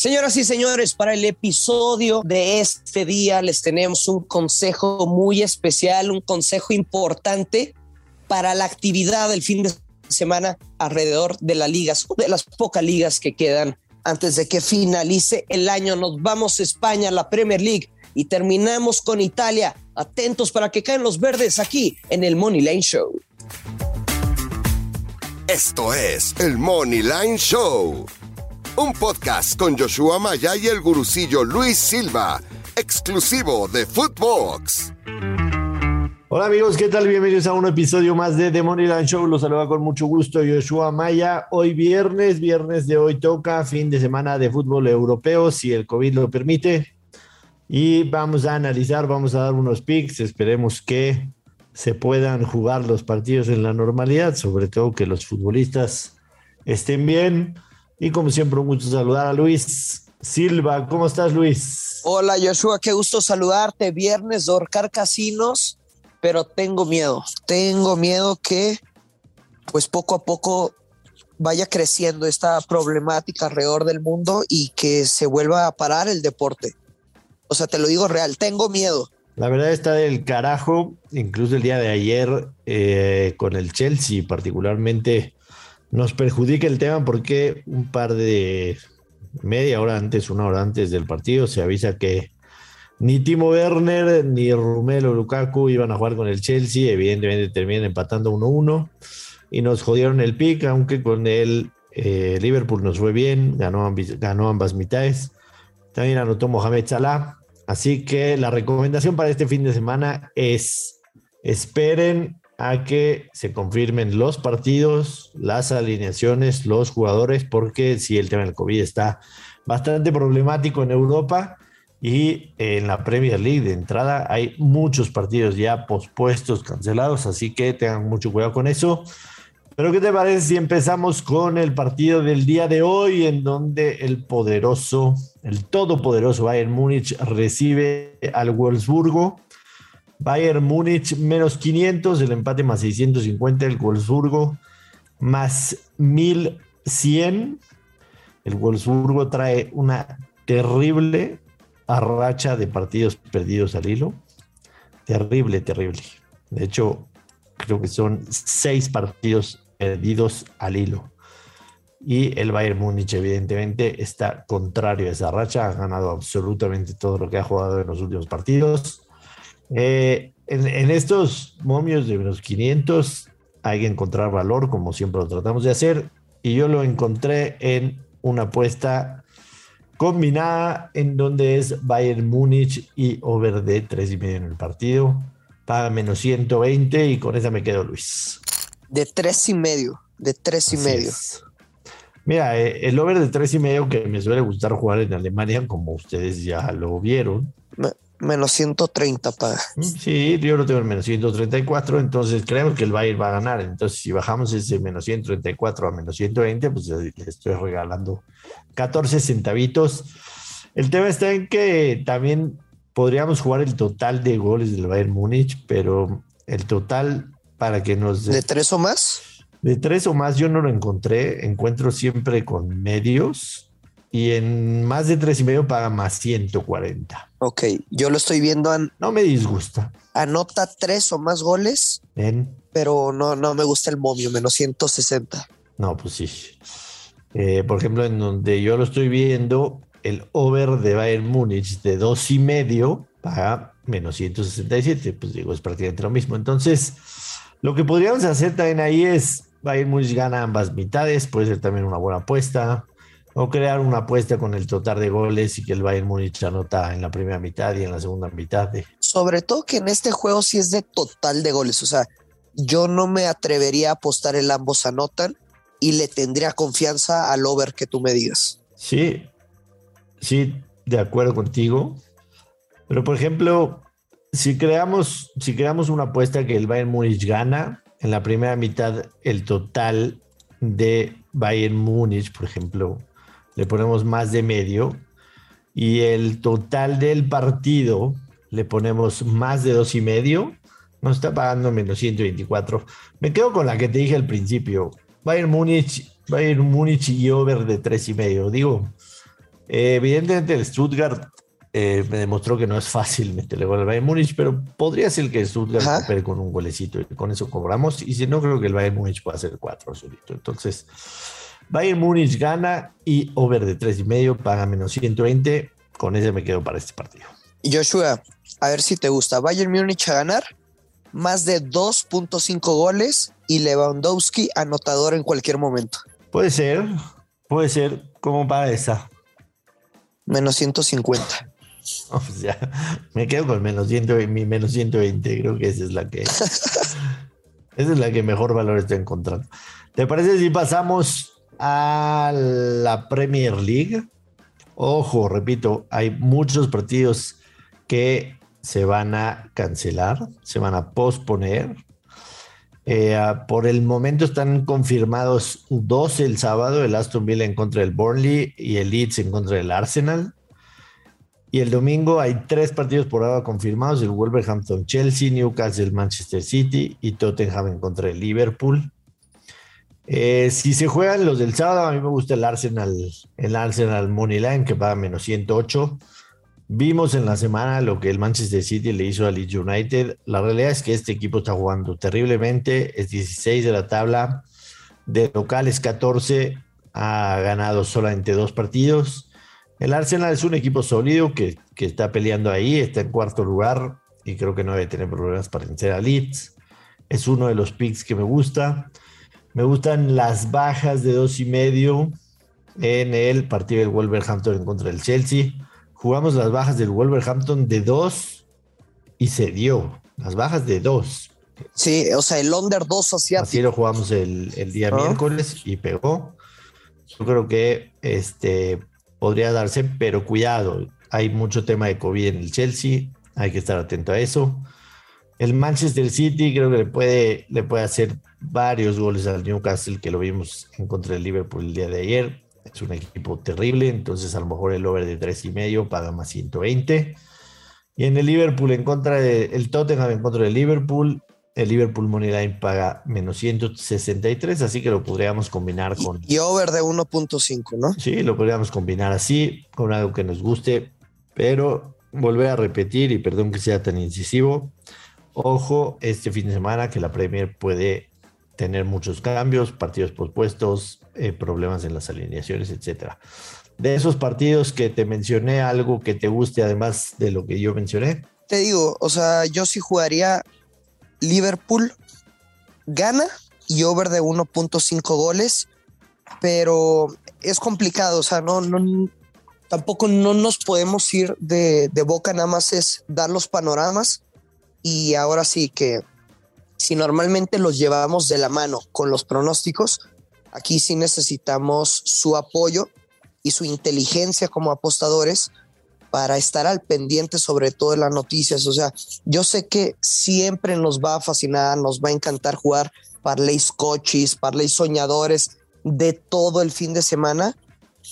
Señoras y señores, para el episodio de este día les tenemos un consejo muy especial, un consejo importante para la actividad del fin de semana alrededor de las ligas, de las pocas ligas que quedan antes de que finalice el año. Nos vamos a España, la Premier League, y terminamos con Italia. Atentos para que caen los verdes aquí en el Money Line Show. Esto es el Money Line Show, un podcast con Joshua Maya y el gurucillo Luis Silva, exclusivo de Footbox. Hola amigos, ¿qué tal? Bienvenidos a un episodio más de The Money Line Show. Los saluda con mucho gusto Joshua Maya. Hoy viernes, viernes de hoy toca fin de semana de fútbol europeo, si el COVID lo permite. Y vamos a analizar, vamos a dar unos picks. Esperemos que se puedan jugar los partidos en la normalidad, sobre todo que los futbolistas estén bien. Y como siempre, un gusto saludar a Luis Silva. ¿Cómo estás, Luis? Hola, Joshua, qué gusto saludarte. Viernes de Orcar Casinos, pero tengo miedo. Tengo miedo que, pues poco a poco, vaya creciendo esta problemática alrededor del mundo y que se vuelva a parar el deporte. O sea, te lo digo real, tengo miedo. La verdad está del carajo, incluso el día de ayer eh, con el Chelsea particularmente nos perjudica el tema porque un par de media hora antes, una hora antes del partido se avisa que ni Timo Werner ni Romelu Lukaku iban a jugar con el Chelsea, evidentemente terminan empatando 1-1 y nos jodieron el pick, aunque con el eh, Liverpool nos fue bien, ganó, ganó ambas mitades. También anotó Mohamed Salah, Así que la recomendación para este fin de semana es esperen a que se confirmen los partidos, las alineaciones, los jugadores, porque si el tema del COVID está bastante problemático en Europa y en la Premier League de entrada hay muchos partidos ya pospuestos, cancelados, así que tengan mucho cuidado con eso. Pero ¿qué te parece si empezamos con el partido del día de hoy en donde el poderoso, el todopoderoso Bayern Múnich recibe al Wolfsburgo? Bayern Múnich menos 500, el empate más 650, el Wolfsburgo más 1100. El Wolfsburgo trae una terrible arracha de partidos perdidos al hilo. Terrible, terrible. De hecho, creo que son seis partidos perdidos al hilo. Y el Bayern Múnich, evidentemente, está contrario a esa racha. Ha ganado absolutamente todo lo que ha jugado en los últimos partidos. Eh, en, estos momios de menos 500 hay que encontrar valor, como siempre lo tratamos de hacer. Y yo lo encontré en una apuesta combinada en donde es Bayern Múnich y over de 3,5 en el partido. Paga menos 120 y con esa me quedo Luis de tres y medio, de tres y medio. Mira, eh, el over de tres y medio que me suele gustar jugar en Alemania, como ustedes ya lo vieron. Menos 130 para. Mm, sí, yo lo tengo en menos 134, entonces creo que el Bayern va a ganar. Entonces, si bajamos ese menos 134 a menos 120, pues le estoy regalando 14 centavitos. El tema está en que también podríamos jugar el total de goles del Bayern Múnich, pero el total para que nos... ¿De tres o más? De tres o más yo no lo encontré, encuentro siempre con medios y en más de tres y medio paga más 140. Ok, yo lo estoy viendo. no me disgusta. Anota tres o más goles, pero no, no me gusta el momio, menos 160. No, pues sí. Eh, por ejemplo, en donde yo lo estoy viendo, el over de Bayern Múnich de dos y medio paga menos 167. Pues digo, es prácticamente lo mismo. Entonces, lo que podríamos hacer también ahí es Bayern Múnich gana ambas mitades, puede ser también una buena apuesta. O crear una apuesta con el total de goles y que el Bayern Múnich anota en la primera mitad y en la segunda mitad. Sobre todo que en este juego sí es de total de goles. O sea, yo no me atrevería a apostar el ambos anotan y le tendría confianza al over que tú me digas. Sí, sí, de acuerdo contigo. Pero por ejemplo, si creamos, si creamos una apuesta que el Bayern Múnich gana, en la primera mitad el total de Bayern Múnich, por ejemplo, le ponemos más de medio y el total del partido le ponemos más de dos y medio, nos está pagando menos 124. Me quedo con la que te dije al principio, Bayern Múnich, Bayern Múnich y over de tres y medio. Digo, Eh, evidentemente el Stuttgart eh, me demostró que no es fácil meterle gol al Bayern Múnich, pero podría ser que el Stuttgart recupere con un golecito y con eso cobramos. Y si no, creo que el Bayern Múnich pueda hacer cuatro solito. Entonces, Bayern Múnich gana y over de tres y medio paga menos 120. Con ese me quedo para este partido. Joshua, a ver si te gusta. Bayern Múnich a ganar más de 2.5 goles y Lewandowski anotador en cualquier momento. Puede ser, puede ser. ¿Cómo paga esa? Menos 150. Pues ya, me quedo con menos 120, mi menos 120. Creo que esa es la que. esa es la que mejor valor estoy encontrando. ¿Te parece si pasamos a la Premier League? Ojo, repito, hay muchos partidos que se van a cancelar, se van a posponer. Eh, por el momento están confirmados dos el sábado, el Aston Villa en contra del Burnley y el Leeds en contra del Arsenal. Y el domingo hay tres partidos por ahora confirmados: el Wolverhampton Chelsea, Newcastle Manchester City y Tottenham en contra del Liverpool. Eh, si se juegan los del sábado, a mí me gusta el Arsenal, el Arsenal Money Line que paga menos 108. Vimos en la semana lo que el Manchester City le hizo al Leeds United. La realidad es que este equipo está jugando terriblemente. Es 16 de la tabla. De locales 14. Ha ganado solamente dos partidos. El Arsenal es un equipo sólido que, está peleando ahí, está en cuarto lugar y creo que no debe tener problemas para vencer a Leeds. Es uno de los picks que me gusta. Me gustan las bajas de dos y medio en el partido del Wolverhampton en contra del Chelsea. Jugamos las bajas del Wolverhampton de dos y se dio. Las bajas de dos. Sí, o sea, el under 2 hacia. Así lo jugamos el, día miércoles y pegó. Yo creo que este podría darse, pero cuidado, hay mucho tema de COVID en el Chelsea, hay que estar atento a eso. El Manchester City creo que le puede, le puede hacer varios goles al Newcastle, que lo vimos en contra del Liverpool el día de ayer. Es un equipo terrible, entonces a lo mejor el over de tres y medio paga más 120. Y en el Liverpool en contra de el Tottenham en contra del Liverpool, el Liverpool Moneyline paga menos 163, así que lo podríamos combinar con. Y over de 1.5, ¿no? Sí, lo podríamos combinar así, con algo que nos guste, pero volver a repetir, y perdón que sea tan incisivo, ojo este fin de semana que la Premier puede tener muchos cambios, partidos pospuestos, eh, problemas en las alineaciones, etcétera. De esos partidos que te mencioné, algo que te guste además de lo que yo mencioné. Te digo, o sea, yo sí jugaría Liverpool gana y over de 1.5 goles, pero es complicado, o sea, no, no, tampoco no nos podemos ir de, de boca, nada más es dar los panoramas y ahora sí que si normalmente los llevamos de la mano con los pronósticos, aquí sí necesitamos su apoyo y su inteligencia como apostadores para estar al pendiente sobre todo de las noticias. O sea, yo sé que siempre nos va a fascinar, nos va a encantar jugar parlays coches, parlays soñadores de todo el fin de semana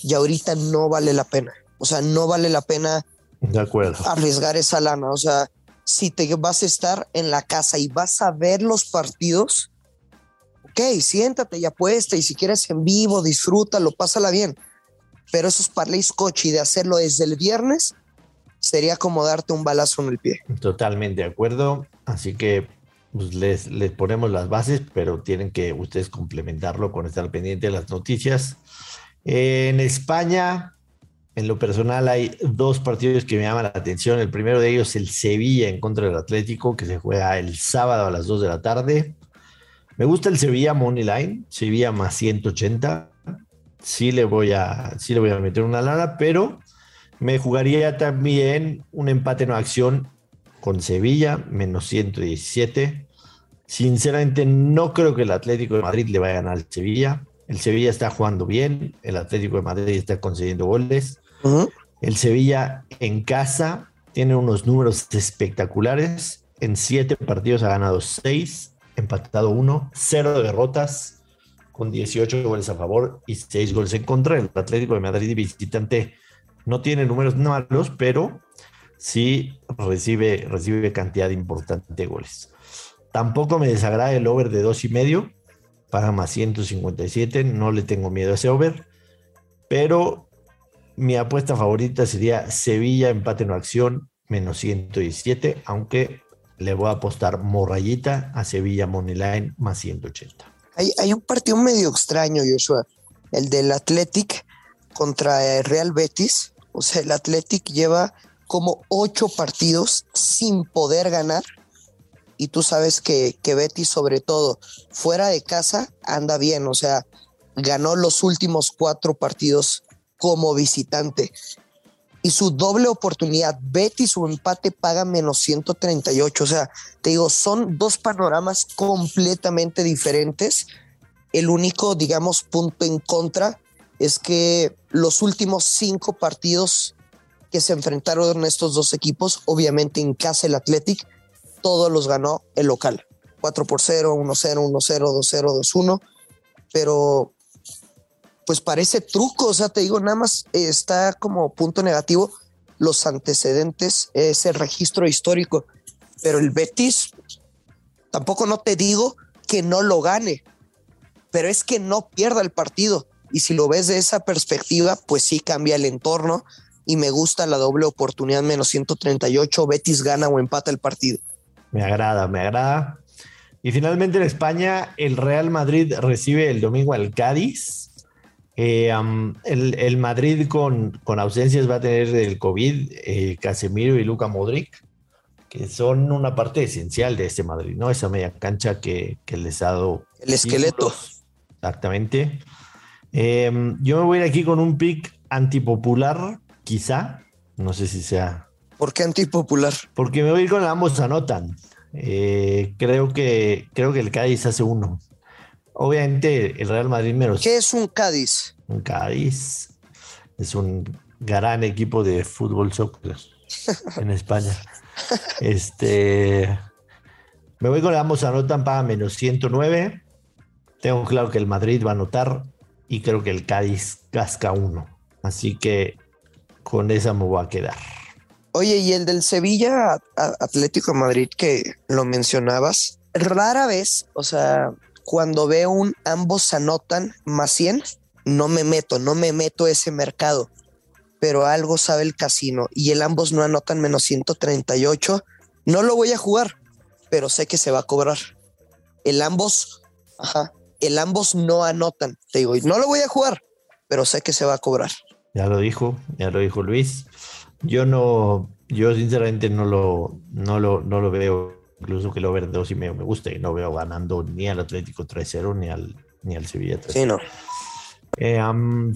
y ahorita no vale la pena. O sea, no vale la pena de acuerdo. arriesgar esa lana. O sea, si te vas a estar en la casa y vas a ver los partidos, ok, siéntate y apuesta y si quieres en vivo, disfrútalo, pásala bien pero esos parlays coche de hacerlo desde el viernes sería como darte un balazo en el pie. Totalmente de acuerdo. Así que pues, les, les, ponemos las bases, pero tienen que ustedes complementarlo con estar pendiente de las noticias. En España, en lo personal, hay dos partidos que me llaman la atención. El primero de ellos, el Sevilla en contra del Atlético, que se juega el sábado a las 2 de la tarde. Me gusta el Sevilla Money Sevilla más 180 sí le voy a, sí le voy a meter una lana, pero me jugaría también un empate en acción con Sevilla, menos 117. Sinceramente, no creo que el Atlético de Madrid le vaya a ganar al Sevilla. El Sevilla está jugando bien, el Atlético de Madrid está concediendo goles. El Sevilla en casa tiene unos números espectaculares. En siete partidos ha ganado seis, empatado uno, cero derrotas con 18 goles a favor y 6 goles en contra. El Atlético de Madrid visitante no tiene números malos, pero sí recibe, recibe cantidad importante de goles. Tampoco me desagrada el over de dos y medio, paga más 157, no le tengo miedo a ese over, pero mi apuesta favorita sería Sevilla empate en acción menos 117, aunque le voy a apostar morrayita a Sevilla Moneyline más 180. Hay, hay un partido medio extraño, Joshua, el del Athletic contra el Real Betis. O sea, el Athletic lleva como ocho partidos sin poder ganar. Y tú sabes que, que Betis, sobre todo fuera de casa, anda bien. O sea, ganó los últimos cuatro partidos como visitante. Y su doble oportunidad, Betis su empate paga menos 138. O sea, te digo, son dos panoramas completamente diferentes. El único, digamos, punto en contra es que los últimos cinco partidos que se enfrentaron estos dos equipos, obviamente en casa el Athletic, todos los ganó el local. 4 por 0, 1 0, 1 0, 2 0, 2 1. Pero pues parece truco, o sea, te digo, nada más está como punto negativo los antecedentes, ese registro histórico, pero el Betis, tampoco no te digo que no lo gane, pero es que no pierda el partido. Y si lo ves de esa perspectiva, pues sí cambia el entorno y me gusta la doble oportunidad menos 138, Betis gana o empata el partido. Me agrada, me agrada. Y finalmente en España, el Real Madrid recibe el domingo al Cádiz eh, el, Madrid con, con, ausencias va a tener el COVID, eh, Casemiro y Luca Modric, que son una parte esencial de este Madrid, ¿no? Esa media cancha que, les ha dado. El esqueleto. Exactamente. Em, yo me voy a ir aquí con un pick antipopular, quizá. No sé si sea. ¿Por qué antipopular? Porque me voy a ir con ambos anotan. Eh, creo, que, creo que el Cádiz hace uno. Obviamente el Real Madrid menos. ¿Qué es un Cádiz? Un Cádiz es un gran equipo de fútbol soccer en España. Este me voy con ambos anotan para menos 109. Tengo claro que el Madrid va a anotar y creo que el Cádiz casca uno. Así que con esa me voy a quedar. Oye, y el del Sevilla Atlético Madrid que lo mencionabas, rara vez, o sea, cuando veo un ambos anotan más 100, no me meto, no me meto ese mercado. Pero algo sabe el casino y el ambos no anotan menos 138. No lo voy a jugar, pero sé que se va a cobrar. El ambos, ajá, el ambos no anotan. Te digo, no lo voy a jugar, pero sé que se va a cobrar. Ya lo dijo, ya lo dijo Luis. Yo no, yo sinceramente no lo, no lo, no lo veo incluso que el over 2 y medio me gusta y no veo ganando ni al Atlético 3-0 ni al, ni al Sevilla 3 Sí, no. Eh,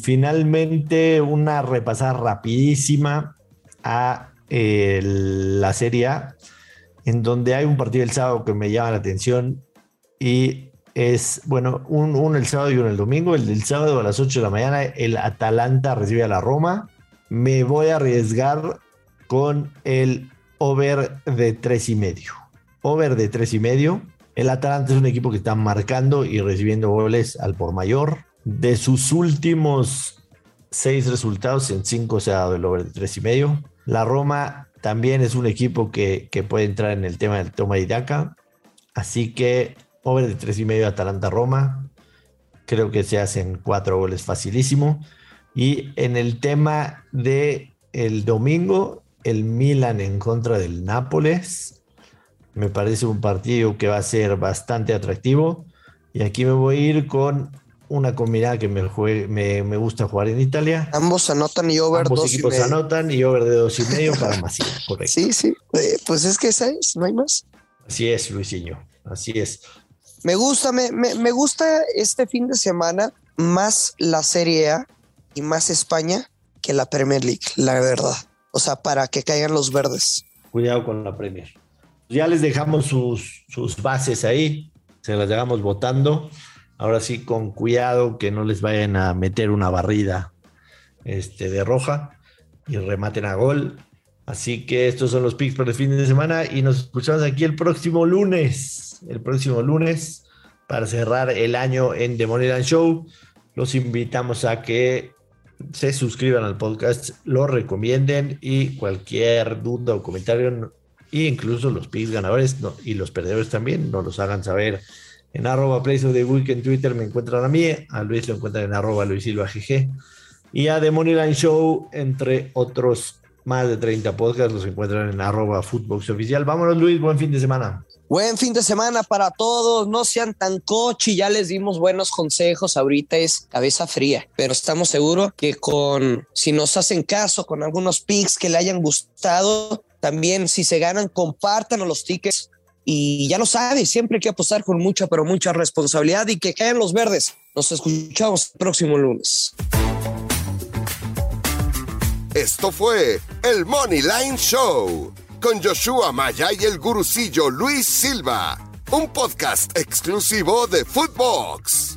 finalmente, una repasada rapidísima a eh, la Serie A, en donde hay un partido el sábado que me llama la atención y es, bueno, uno el sábado y uno el domingo. El del sábado a las 8 de la mañana, el Atalanta recibe a la Roma. Me voy a arriesgar con el over de tres y medio over de tres y medio. El Atalanta es un equipo que está marcando y recibiendo goles al por mayor. De sus últimos seis resultados, en cinco se ha dado el over de tres y medio. La Roma también es un equipo que, puede entrar en el tema del toma y daca. Así que over de tres y medio Atalanta-Roma. Creo que se hacen cuatro goles facilísimo. Y en el tema de el domingo, el Milan en contra del Nápoles. Me parece un partido que va a ser bastante atractivo. Y aquí me voy a ir con una combinada que me, me, gusta jugar en Italia. Ambos anotan y over Ambos equipos anotan y over de dos y medio para más. correcto. Sí, sí. Eh, pues es que esa es, no hay más. Así es, Luisinho. Así es. Me gusta, me, me gusta este fin de semana más la Serie A y más España que la Premier League, la verdad. O sea, para que caigan los verdes. Cuidado con la Premier ya les dejamos sus, sus bases ahí, se las dejamos votando. Ahora sí, con cuidado que no les vayan a meter una barrida este, de roja y rematen a gol. Así que estos son los picks para el fin de semana y nos escuchamos aquí el próximo lunes. El próximo lunes para cerrar el año en The Moneyland Show. Los invitamos a que se suscriban al podcast, lo recomienden y cualquier duda o comentario y incluso los picks ganadores y los perdedores también nos los hagan saber en arroba Place of the Week en Twitter me encuentran a mí, a Luis lo encuentran en arroba Luis Silva GG Y a The Moneyline Show, entre otros más de 30 podcasts, los encuentran en arroba Footbox Oficial. Vámonos, Luis, buen fin de semana. Buen fin de semana para todos, no sean tan cochi, ya les dimos buenos consejos, ahorita es cabeza fría, pero estamos seguros que con, si nos hacen caso, con algunos picks que le hayan gustado, también si se ganan, compartan los tickets y ya lo sabe, siempre hay que apostar con mucha, pero mucha responsabilidad y que caen los verdes. Nos escuchamos el próximo lunes. Esto fue el Money Line Show con Joshua Maya y el gurucillo Luis Silva, un podcast exclusivo de Footbox.